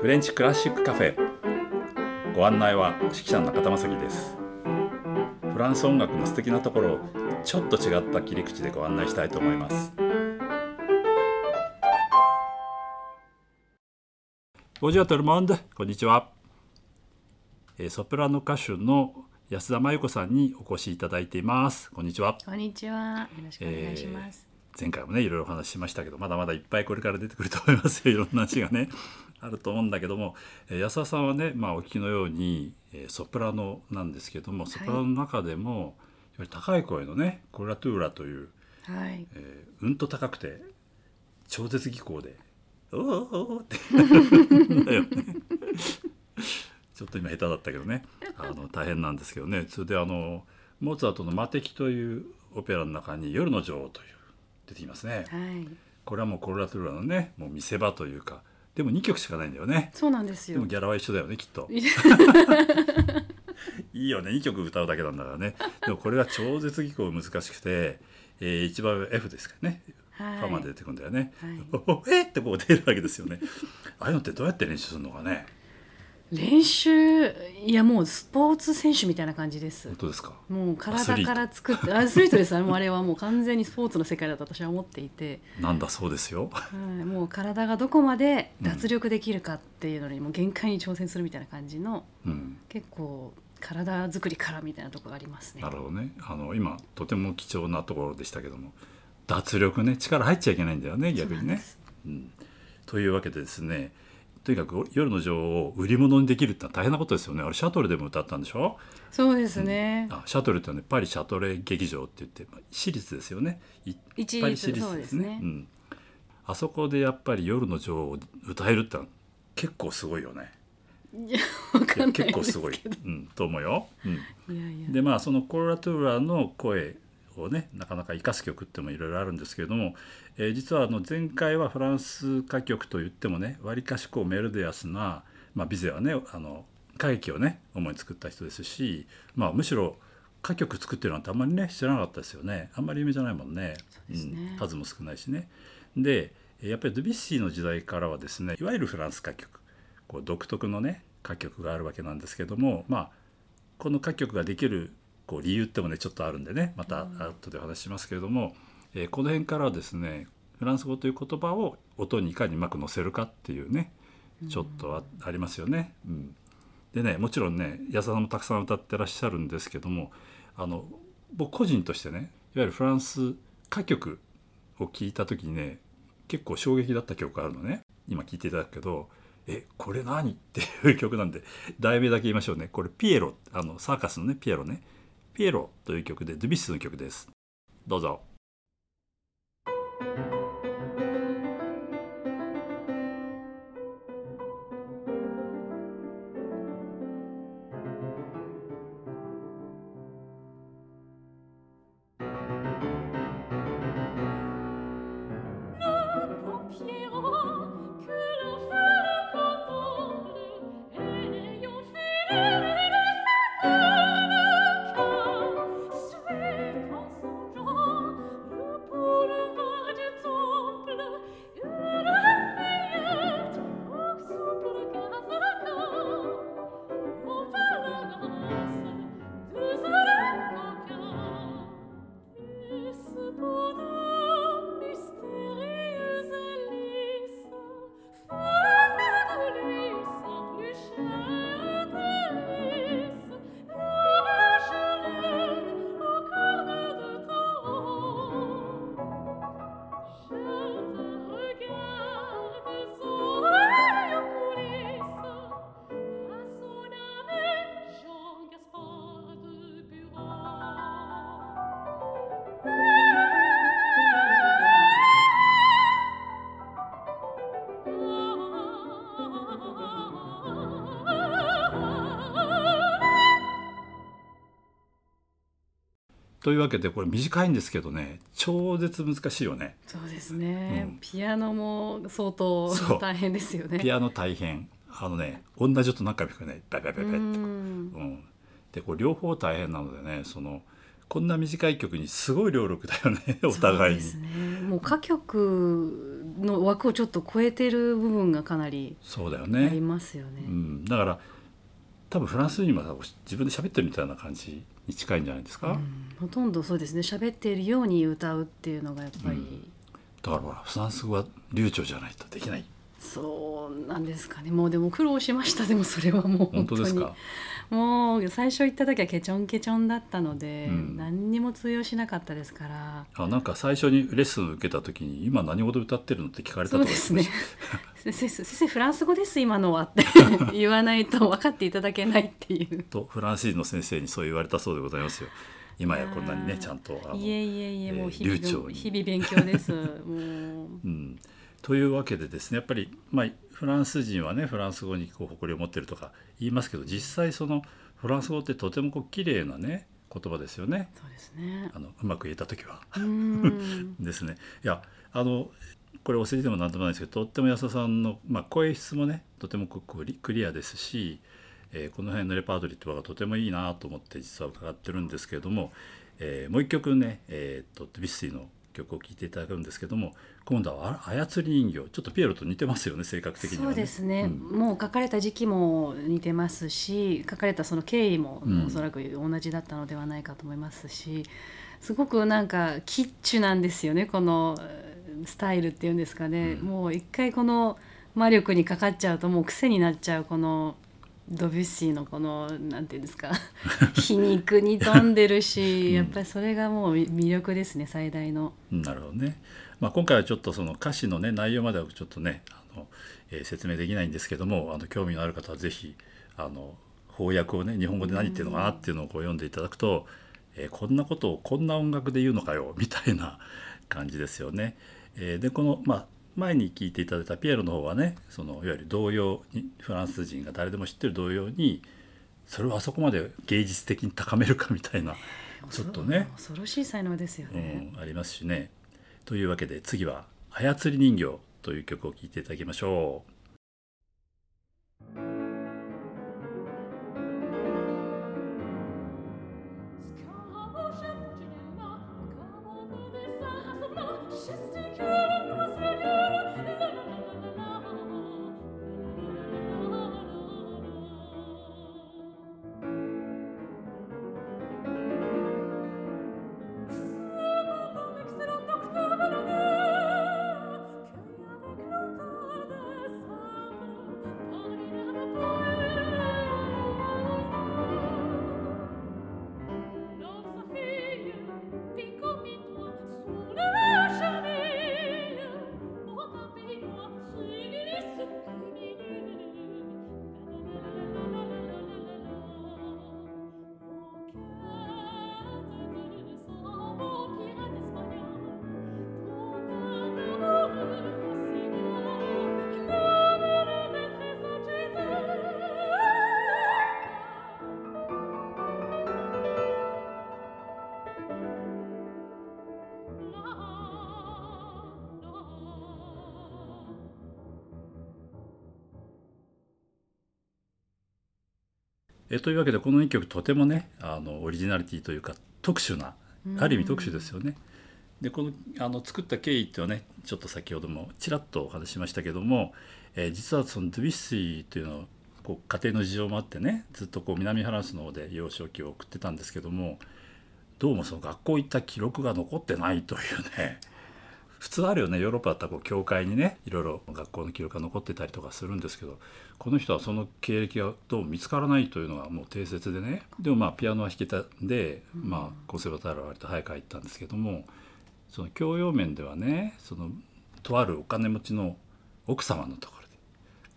フレンチクラシックカフェ。ご案内は指揮者の中田正樹です。フランス音楽の素敵なところをちょっと違った切り口でご案内したいと思います。ボジュアトルモンドこんにちはソプラノ歌手の安田真由子さんにお越しいただいています。こんにちはこんにちはよろしくお願いします、えー、前回もねいろいろお話ししましたけどまだまだいっぱいこれから出てくると思いますよ。いろんな話がねあると思うんだけども、えー、安田さんはね、まあ、お聞きのように、えー、ソプラノなんですけどもソプラノの中でも、はい、高い声のねコラトゥーラという、はい。えー、うんと高くて超絶技巧で「おおおお」って。ちょっと今下手だったけどね。あの大変なんですけどね。それであのモーツァルトの「魔敵」というオペラの中に「夜の女王」という出てきますね。はい、これはもうコロラトゥーラのねもう見せ場というかでも2曲しかないんだよね。そうなんですよ。でもギャラは一緒だよねきっと。い いよね2曲歌うだけなんだからね。でもこれが超絶技巧難しくて、えー、一番 F ですかね、はい、ファまで出てくるんだよね、はい、えってこう出るわけですよね。ああいうのってどうやって練習するのかね練習いやもうスポーツ選手みたいな感じです。本当ですか？もう体から作ってアスリート。です。あれはもう完全にスポーツの世界だと私は思っていて。なんだそうですよ、はい、もう体がどこまで脱力できるかっていうのにもう限界に挑戦するみたいな感じの、うん、結構体作りからみたいなところがありますね。なるほどね。あの今とても貴重なところでしたけども脱力ね力入っちゃいけないんだよね逆にね、うん、というわけでですねとにかく夜の女王を売り物にできるってのは大変なことですよね。あれシャトルでも歌ったんでしょ？そうですね、うん、あシャトルってねパリシャトレ劇場って言って、まあ、私立ですよね。いっぱい私立ですね、ね、うん、あそこでやっぱり夜の女王を歌えるってのは結構すごいよね。いや結構すごい、うん、と思うよ、うん、いやいや。でまあそのコーラトゥーラの声をねなかなか生かす曲ってもいろいろあるんですけれども、えー、実はあの前回はフランス歌曲といってもねわりかしこうメロディアスな、まあ、ビゼはねあの歌劇をね主に作った人ですし、まあ、むしろ歌曲作ってるなんてあんまりね知らなかったですよね。あんまり有名じゃないもんね、うん、数も少ないしね。でやっぱりドビュッシーの時代からはですねいわゆるフランス歌曲こう独特のね歌曲があるわけなんですけどもまあこの歌曲ができるこう理由ってもねちょっとあるんでねまた後でお話ししますけれども、えー、この辺からですねフランス語という言葉を音にいかにうまく載せるかっていうねちょっとありますよね。うん、でねもちろんね安田さんもたくさん歌ってらっしゃるんですけどもあの僕個人としてねいわゆるフランス歌曲を聴いた時にね結構衝撃だった曲があるのね。今聴いていただくけどえこれ何っていう曲なんで題名だけ言いましょうね。これピエロあのサーカスのねピエロねピエロという曲でドゥビスの曲です。どうぞ。というわけでこれ短いんですけどね超絶難しいよね。そうですね、うん、ピアノも相当大変ですよね。ピアノ大変。あのね同じ音何回も弾くねバイバイバイバイってうん、でこれ両方大変なのでねそのこんな短い曲にすごい両力だよね お互いに。ね、もう歌曲の枠をちょっと超えてる部分がかなりそうだよあねりますよね。うん、だから多分フランス人は自分で喋ってるみたいな感じに近いんじゃないですか、うん。ほとんどそうですね。喋っているように歌うっていうのがやっぱり、うん。だからほらフランス語は流暢じゃないとできない。そうなんですかね。もうでも苦労しました。でもそれはもう本本当に。当ですか？もう最初行った時はケチョンケチョンだったので、うん。何にも通用しなかったですから。あなんか最初にレッスンを受けた時に「今何語で歌ってるの?」って聞かれたとですね。先生先生フランス語です今のはって 言わないと分かっていただけないっていう。とフランス人の先生にそう言われたそうでございますよ。今やこんなにねちゃんとあのいえいえいえもう日々,、日々勉強です。もう。うん、というわけでですねやっぱり、まあ、フランス人はねフランス語にこう誇りを持ってるとか言いますけど実際そのフランス語ってとてもこう綺麗なね言葉ですよね。そうですね。あのうまく言えた時は。ですね。いやあのこれお世辞でも何でもないですけどとっても安田さんの、まあ、声質もねとてもこうクリクリアですし、えーこの辺のレパートリーってのがとてもいいなと思って実は伺ってるんですけれども、えーもう一曲ね、えー、とドゥビッシーの曲を聴いていただくんですけども今度はあ操り人形ちょっとピエロと似てますよね性格的にはね。そうですね、うん。もう書かれた時期も似てますし書かれたその経緯もうん。おそらく同じだったのではないかと思いますし、すごくなんかキッチュなんですよねこのえースタイルっていうんですかね、うん。もう一回この魔力にかかっちゃうともう癖になっちゃうこのドビュッシーのこのなんていうんですか 皮肉に富んでるし、うんやっぱりそれがもう魅力ですね最大の。うんなるほどね、まあ、今回はちょっとその歌詞のね内容まではちょっとねあの、えー説明できないんですけどもあの興味のある方はぜひあの翻訳をね日本語で何言ってるのかなっていうのをこう読んでいただくと、えーこんなことをこんな音楽で言うのかよみたいな感じですよね。えーでこの、まあ、前に聞いていただいたピエロの方はねそのいわゆる童謡にフランス人が誰でも知ってる童謡にそれをあそこまで芸術的に高めるかみたいな ちょっとね恐ろしい才能ですよね。うん、ありますしね。というわけで次は「操り人形」という曲を聴いていただきましょう。えというわけでこの2曲とてもねあのオリジナリティというか特殊なある意味特殊ですよね。でこのあの作った経緯っていうのはねちょっと先ほどもちらっとお話ししましたけども、えー実はそのドゥビッシーというのはこう家庭の事情もあってねずっとこう南フランスの方で幼少期を送ってたんですけどもどうもその学校行った記録が残ってないというね普通あるよねヨーロッパだったらこう教会にねいろいろ学校の記録が残ってたりとかするんですけどこの人はその経歴がどうも見つからないというのがもう定説でねでもまあピアノは弾けたんで、まあ、コンセバターは割と早く入ったんですけどもその教養面ではねそのとあるお金持ちの奥様のところで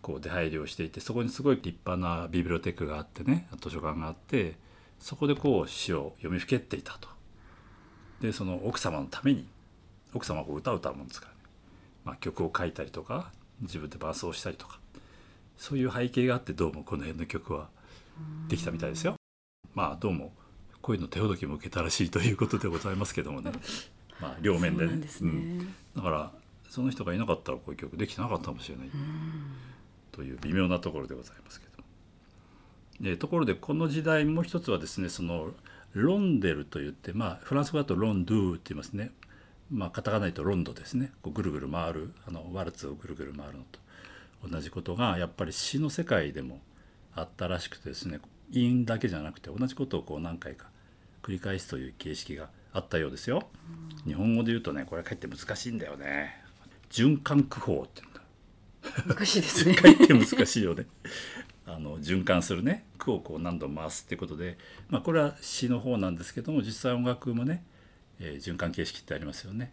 こう出入りをしていてそこにすごい立派なビブリオテックがあってね図書館があってそこでこう詩を読みふけっていたと。でその奥様のために奥様はこう歌を歌うもんですからね、まあ、曲を書いたりとか自分で伴奏したりとか。そういう背景があってどうもこの辺の曲はできたみたいですよ。まあどうもこういうの手ほどきも受けたらしいということでございますけどもね。まあ両面でね。ね。うん。だからその人がいなかったらこういう曲できてなかったかもしれない。という微妙なところでございますけどでところでこの時代もう一つはですねそのロンデルといってまあフランス語だとロンドゥって言いますねまあカタカナで言うとロンドですねこうぐるぐる回るあのワルツをぐるぐる回るのと同じことがやっぱり詩の世界でもあったらしくてですね韻だけじゃなくて同じことをこう何回か繰り返すという形式があったようですよ。日本語で言うとねこれかえって難しいんだよね。循環句法って言うんだ。難しいですね かえって難しいよね。あの循環するね句をこう何度も回すっていうことで、まあ、これは詩の方なんですけども実際音楽もね、えー循環形式ってありますよね。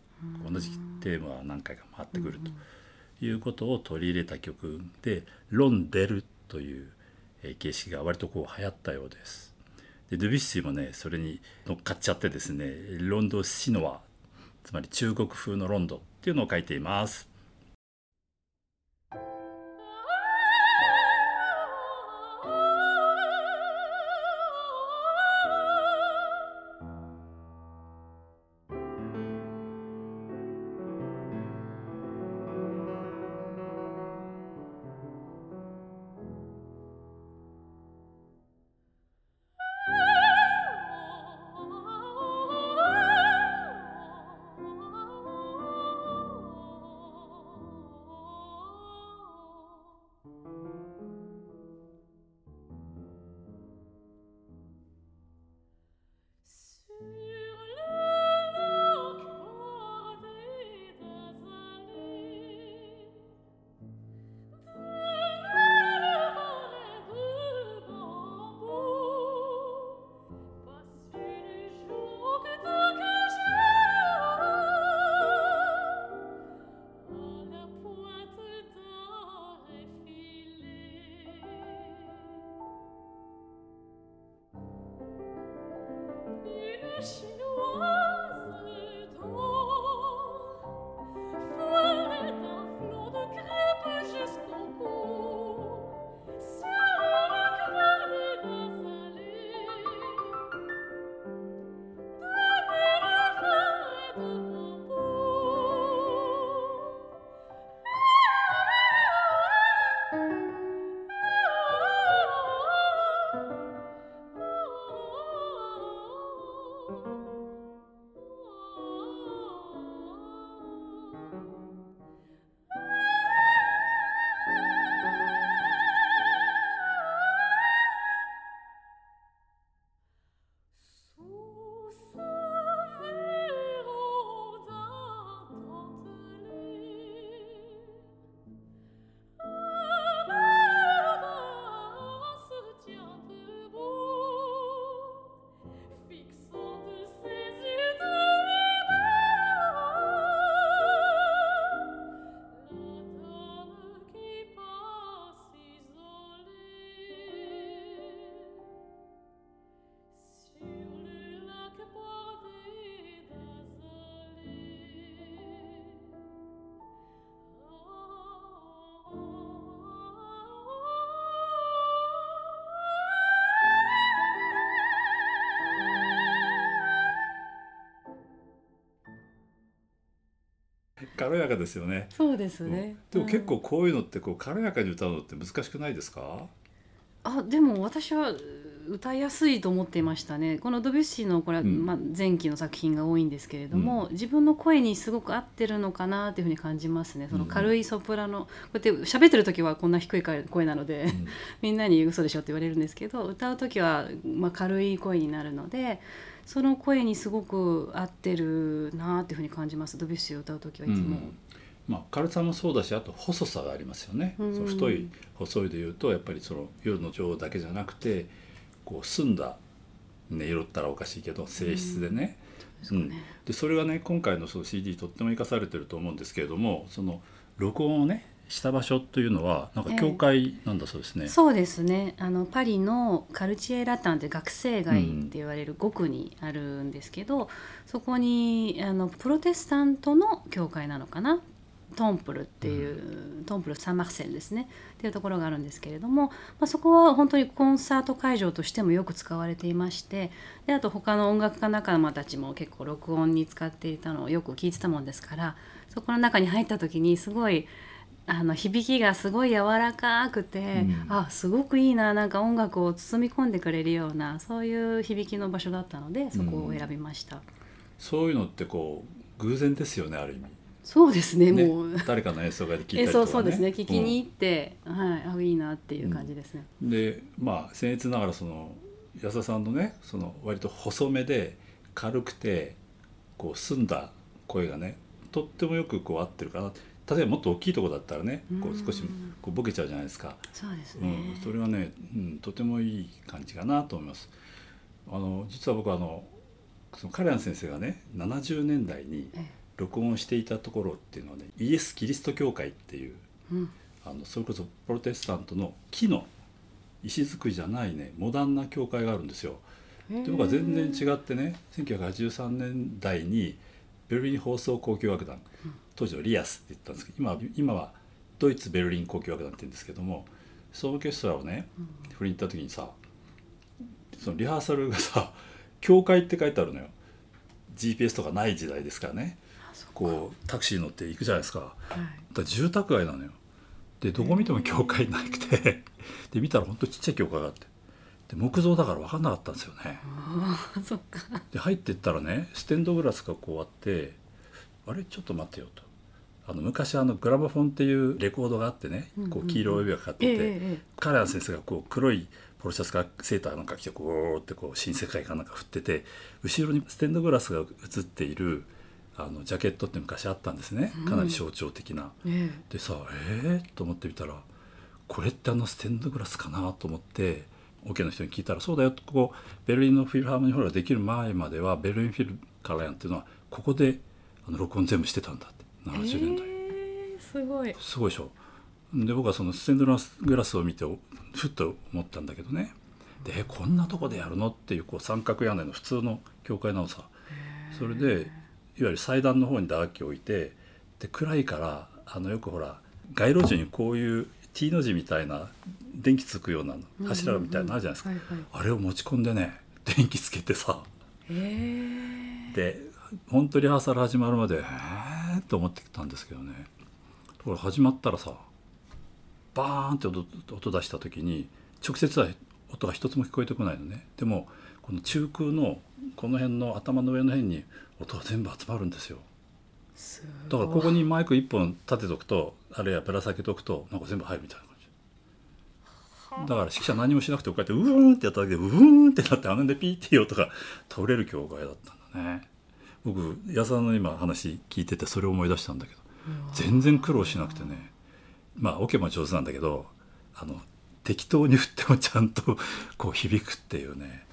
同じテーマは何回か回ってくるということを取り入れた曲で「ロンデル」というえー形式が割とこう流行ったようです。でドゥビュッシーもねそれに乗っかっちゃってですねロンドシノワつまり中国風のロンドっていうのを書いています。軽やかですよね。そうですね、でも結構うんこういうのってこう軽やかに歌うのって難しくないですか？あでも私は歌いやすいと思っていましたね。このドビュッシーのこれは、うん。まあ、前期の作品が多いんですけれども、自分の声にすごく合ってるのかなっていうふうに感じますね。その軽いソプラノ、こうやって喋ってる時はこんな低い声なので、うん。みんなに嘘でしょって言われるんですけど歌う時は、まあ、軽い声になるのでその声にすごく合ってるなっていうふうに感じます。ドビュッシーを歌う時はいつも。うん。まあ、軽さもそうだしあと細さがありますよね、うん。その太い細いでいうとやっぱりその夜の女王だけじゃなくてこう澄んだ音色ったらおかしいけど性質でね,、うん。でそれがね今回のその CD とっても生かされてると思うんですけれどもその録音をねした場所というのはなんか教会なんだそうですね。そうですね。あのパリのカルチエ・ラタンって学生街って言われる5区にあるんですけど、そこにあのプロテスタントの教会なのかなトンプルっていう、トンプル・サン・マクセルですねっていうところがあるんですけれども、まあ、そこは本当にコンサート会場としてもよく使われていましてであと他の音楽家仲間たちも結構録音に使っていたのをよく聞いてたもんですからそこの中に入った時にすごいあの響きがすごい柔らかくて、うんあすごくいいななんか音楽を包み込んでくれるようなそういう響きの場所だったのでそこを選びました。そういうのってこう偶然ですよねある意味。そうですねねもう。誰かの演奏会で聞いたえりとか、ね、そうそうですね聞きに行って、はいあいいなっていう感じですね、うん。でまあ僭越ながらその安田さんのねその割と細めで軽くてこう澄んだ声がねとってもよくこう合ってるかな。例えばもっと大きいところだったらねこう少しうんこうボケちゃうじゃないですか、そうですね、うん、それはね、うん、とてもいい感じかなと思います。あの実は僕はあのそのカレアン先生がね70年代にえ録音していたところっていうのはねイエス・キリスト教会っていううん。あのそれこそプロテスタントの木の石造りじゃないねモダンな教会があるんですよ。で僕は全然違ってね1983年代にベルリン放送交響楽団当時はリアスって言ったんですけど今は今はドイツベルリン交響楽団って言うんですけどもそのオーケストラをね振りに行った時にさそのリハーサルがさ「教会」って書いてあるのよ。GPS とかない時代ですからねこうタクシー乗って行くじゃないですか。はい。だ住宅街なのよ。でどこ見ても教会なくて。で見たらほんとちっちゃい教会があって。で木造だから分かんなかったんですよね。ああそっか。で入ってったらねステンドグラスがこうあってあれちょっと待ってよと。あの昔あのグラマフォンっていうレコードがあってねうんうんうん。こう黄色い帯がかかってええて、えカレアン先生がこう黒いポロシャツかセーターなんか着てこうってこう新世界かなんか振ってて後ろにステンドグラスが映っているあのジャケットって昔あったんですね。かなり象徴的な。ええ。でさえー、と思ってみたらこれってあのステンドグラスかなと思ってオケの人に聞いたら「そうだよ」ここベルリンのフィルハーモニーホールができる前まではベルリンフィルカラヤンっていうのはここであの録音全部してたんだって。70年代、ええすごい。すごいでしょ。で僕はそのステンドグラスを見てふっと思ったんだけどね。でえこんなとこでやるの？っていうこう三角屋根の普通の教会なのさそれでゆる祭壇の方に打楽器を置いてで暗いからあのよくほら街路樹にこういう T の字みたいな電気つくような柱みたいなのあるじゃないですか、あれを持ち込んでね電気つけてさ。ええで本当リハーサル始まるまでえーと思ってたんですけどね。ところが始まったらさバーンって音音出した時に直接は音が一つも聞こえてこないのね。でもこの中空のこの辺の頭の上の辺に音が全部集まるんですよ。すだからここにマイク一本立てとくとあるいはぶら下げとくとなんか全部入るみたいな感じ。だから指揮者何もしなくてこうやってうーんってやっただけでうーんってなってあのでピーっていう音が倒れる教会だったんだね。僕安田の今話聞いててそれを思い出したんだけど全然苦労しなくてね。まあオケも上手なんだけどあの適当に振ってもちゃんとこう響くっていうね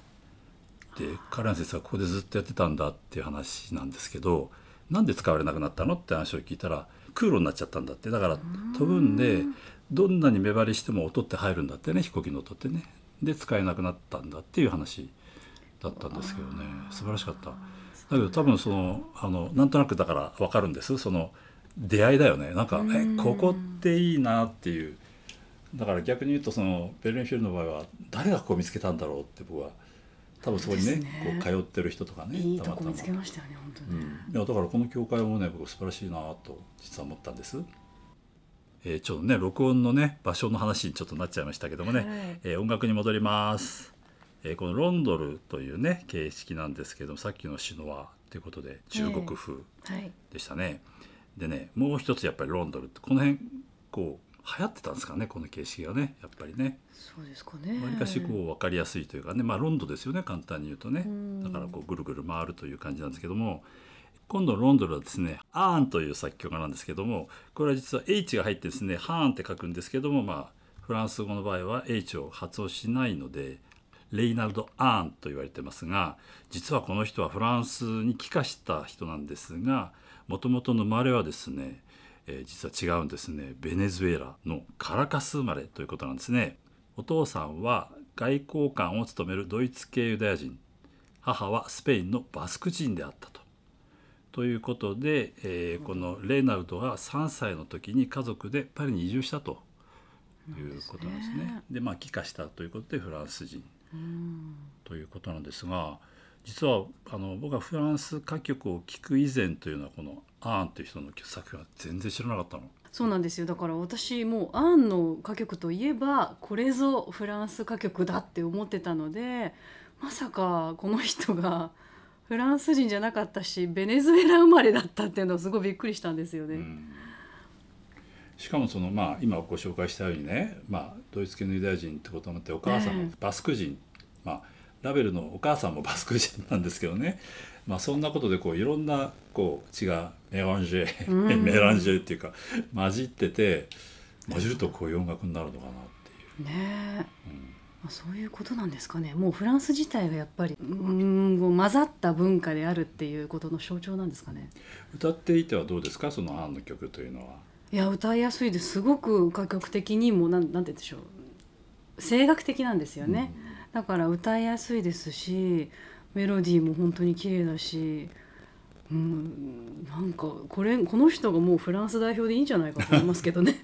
でカレン先生はここでずっとやってたんだっていう話なんですけどなんで使われなくなったのって話を聞いたら空路になっちゃったんだって。だから飛ぶんでどんなに目張りしても音って入るんだってね飛行機の音ってね。で使えなくなったんだっていう話だったんですけどね。素晴らしかった。だけど多分そのあのなんとなくだから分かるんです。その出会いだよね。なんかうん。えここっていいなっていう。だから逆に言うとそのベルリンフィルの場合は誰がここを見つけたんだろうって僕は多分そこにねね。こう通ってる人とかねいいたまたま。とこ見つけましたよね本当に、うん、いやだからこの教会もね僕素晴らしいなと実は思ったんです。えーちょっとね録音のね場所の話にちょっとなっちゃいましたけどもね、はいえー音楽に戻ります、えーこのロンドルというね形式なんですけどもさっきのシノワということで中国風はい。でしたね。でねもう一つやっぱりロンドルってこの辺こう流行ってたんですかねこの形式がねやっぱりね。そうですかね。わりかしこう分かりやすいというかねまあロンドですよね簡単に言うとね。うん。だからこうぐるぐる回るという感じなんですけども今度のロンドルはですねアーンという作曲家なんですけどもこれは実は H が入ってですねハーンって書くんですけどもまあフランス語の場合は H を発音しないのでレイナルド・アーンと言われてますが実はこの人はフランスに帰化した人なんですがもともとの生まれはですね、えー実は違うんですねベネズエラのカラカス生まれということなんですね。お父さんは外交官を務めるドイツ系ユダヤ人母はスペインのバスク人であったと。ということで、えーこのレイナルドが3歳の時に家族でパリに移住したということなんですね。でまあ帰化したということでフランス人うんということなんですが実はあの僕はフランス歌曲を聴く以前というのはこのアーンという人の作品は全然知らなかったの。そうなんですよだから私もうアンの歌曲といえばこれぞフランス歌曲だって思ってたのでまさかこの人がフランス人じゃなかったしベネズエラ生まれだったっていうのはすごいびっくりしたんですよね。うんしかもそのまあ今ご紹介したようにね、まあ、ドイツ系のユダヤ人ってことになってお母さんえもバスク人、まあ、ラベルのお母さんもバスク人なんですけどね、まあ、そんなことでこういろんなこう血がメランジェ、うん。メランジェっていうか混じってて混じるとこういう音楽になるのかなっていう。ねえ。うん。まあそういうことなんですかね。もうフランス自体がやっぱりうーんこう混ざった文化であるっていうことの象徴なんですかね。歌っていてはどうですか？そのアンの曲というのは。いや歌いやすいです。すごく歌曲的にもなんなんて言うんでしょう。声楽的なんですよね、だから歌いやすいですしメロディーも本当に綺麗だし、うん、なんかこれこの人がもうフランス代表でいいんじゃないかと思いますけどね。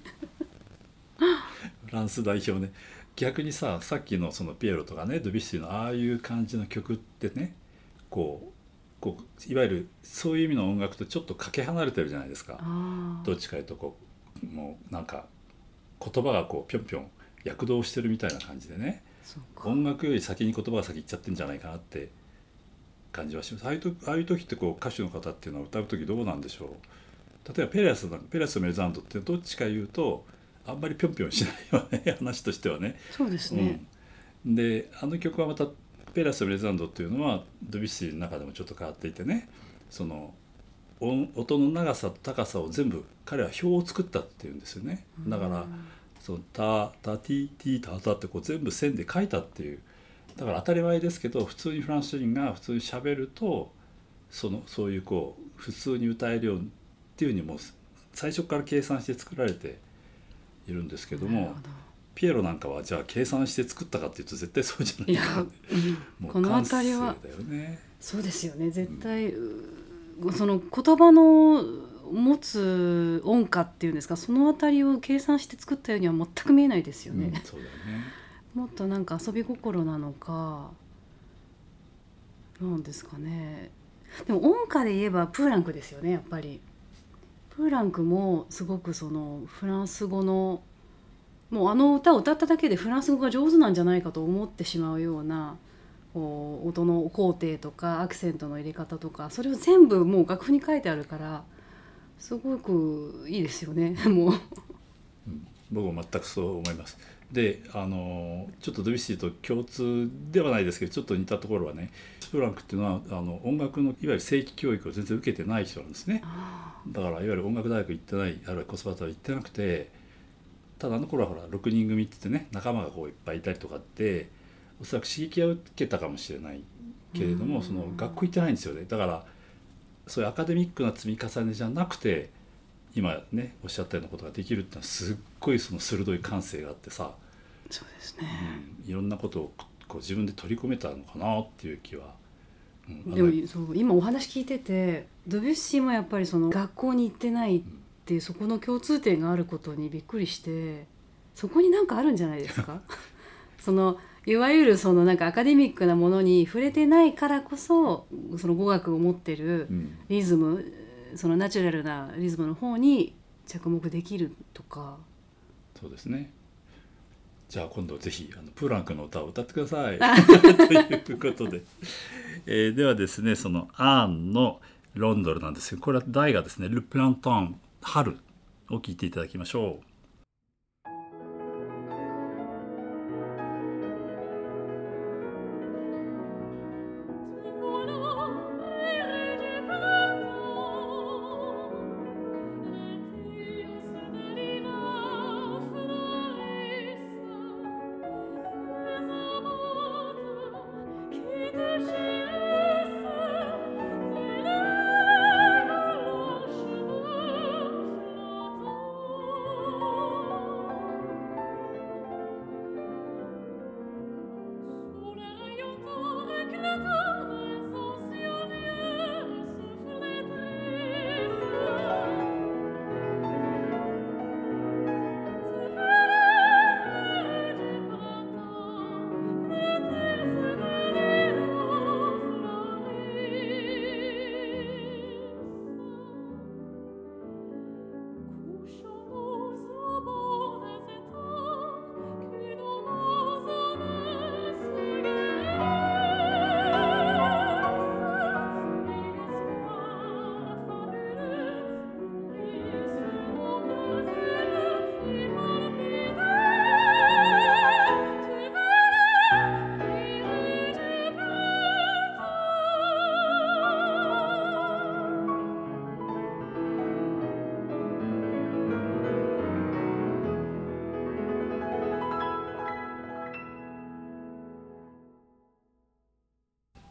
フランス代表ね逆にささっきのそのピエロとかねドビュッシーのああいう感じの曲ってねこうこういわゆるそういう意味の音楽とちょっとかけ離れてるじゃないですか。どっちかというとこうもうなんか言葉がこうぴょんぴょん躍動してるみたいな感じでね音楽より先に言葉が先行っちゃってんじゃないかなって感じはします。ああいうとああいう時ってこう歌手の方っていうのは歌う時どうなんでしょう。例えばペレスなんペレスとメルザンドってどっちか言うとあんまりぴょんぴょんしないよね話としてはね。そうですね。うん、であの曲はまたペレスとメルザンドっていうのはドビュッシーの中でもちょっと変わっていてね。その音音の長さと高さを全部彼は表を作ったっていうんですよね。だからそのタタティティタタってこう全部線で書いたっていう。だから当たり前ですけど普通にフランス人が普通にしゃべるとそのそういうこう普通に歌えるようっていうふうにもう最初から計算して作られているんですけどもピエロなんかはじゃあ計算して作ったかっていうと絶対そうじゃないいや、うん。この辺りは。そうですよね。絶対、うその言葉の持つ音歌っていうんですかそのあたりを計算して作ったようには全く見えないですよね、うん、そうだよね。もっとなんか遊び心なのかなんですかね。でも音歌で言えばプーランクですよねやっぱり。プーランクもすごくそのフランス語のもうあの歌を歌っただけでフランス語が上手なんじゃないかと思ってしまうようなこう音の工程とかアクセントの入れ方とかそれを全部もう楽譜に書いてあるからすごくいいですよね もう。うん僕も全くそう思います。であのちょっとドビュッシーと共通ではないですけどちょっと似たところはねプランクっていうのはあの音楽のいわゆる正規教育を全然受けてない人なんですね。あだからいわゆる音楽大学行ってないあるいはコスバター行ってなくてただあの頃はほら6人組って言ってね仲間がこういっぱいいたりとかっておそらく刺激は受けたかもしれないけれどもうんその学校行ってないんですよねだからそういうアカデミックな積み重ねじゃなくて今ねおっしゃったようなことができるってのはすっごいその鋭い感性があってさ、そうですうね、ん、いろんなことをこう自分で取り込めたのかなっていう気は。うん。あでのもそう今お話聞いててドビュッシーもやっぱりその学校に行ってないっていうそこの共通点があることにびっくりしてそこになんかあるんじゃないですか？そのいわゆるそのなんかアカデミックなものに触れてないからこそその語学を持ってるうんリズムそのナチュラルなリズムの方に着目できるとかそうですね。じゃあ今度ぜひあのプーランクの歌を歌ってください。ということで、えーではですねそのアーンのロンドルなんですけどこれは題がですね「ル・プラントン春」を聞いていただきましょう。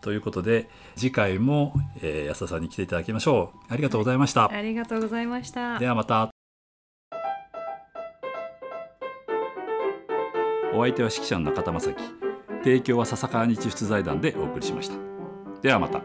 ということで次回も、えー安田さんに来ていただきましょう。ありがとうございました、ありがとうございました。ではまた。お相手は指揮者の中田正樹。提供は笹川日出財団でお送りしました。ではまた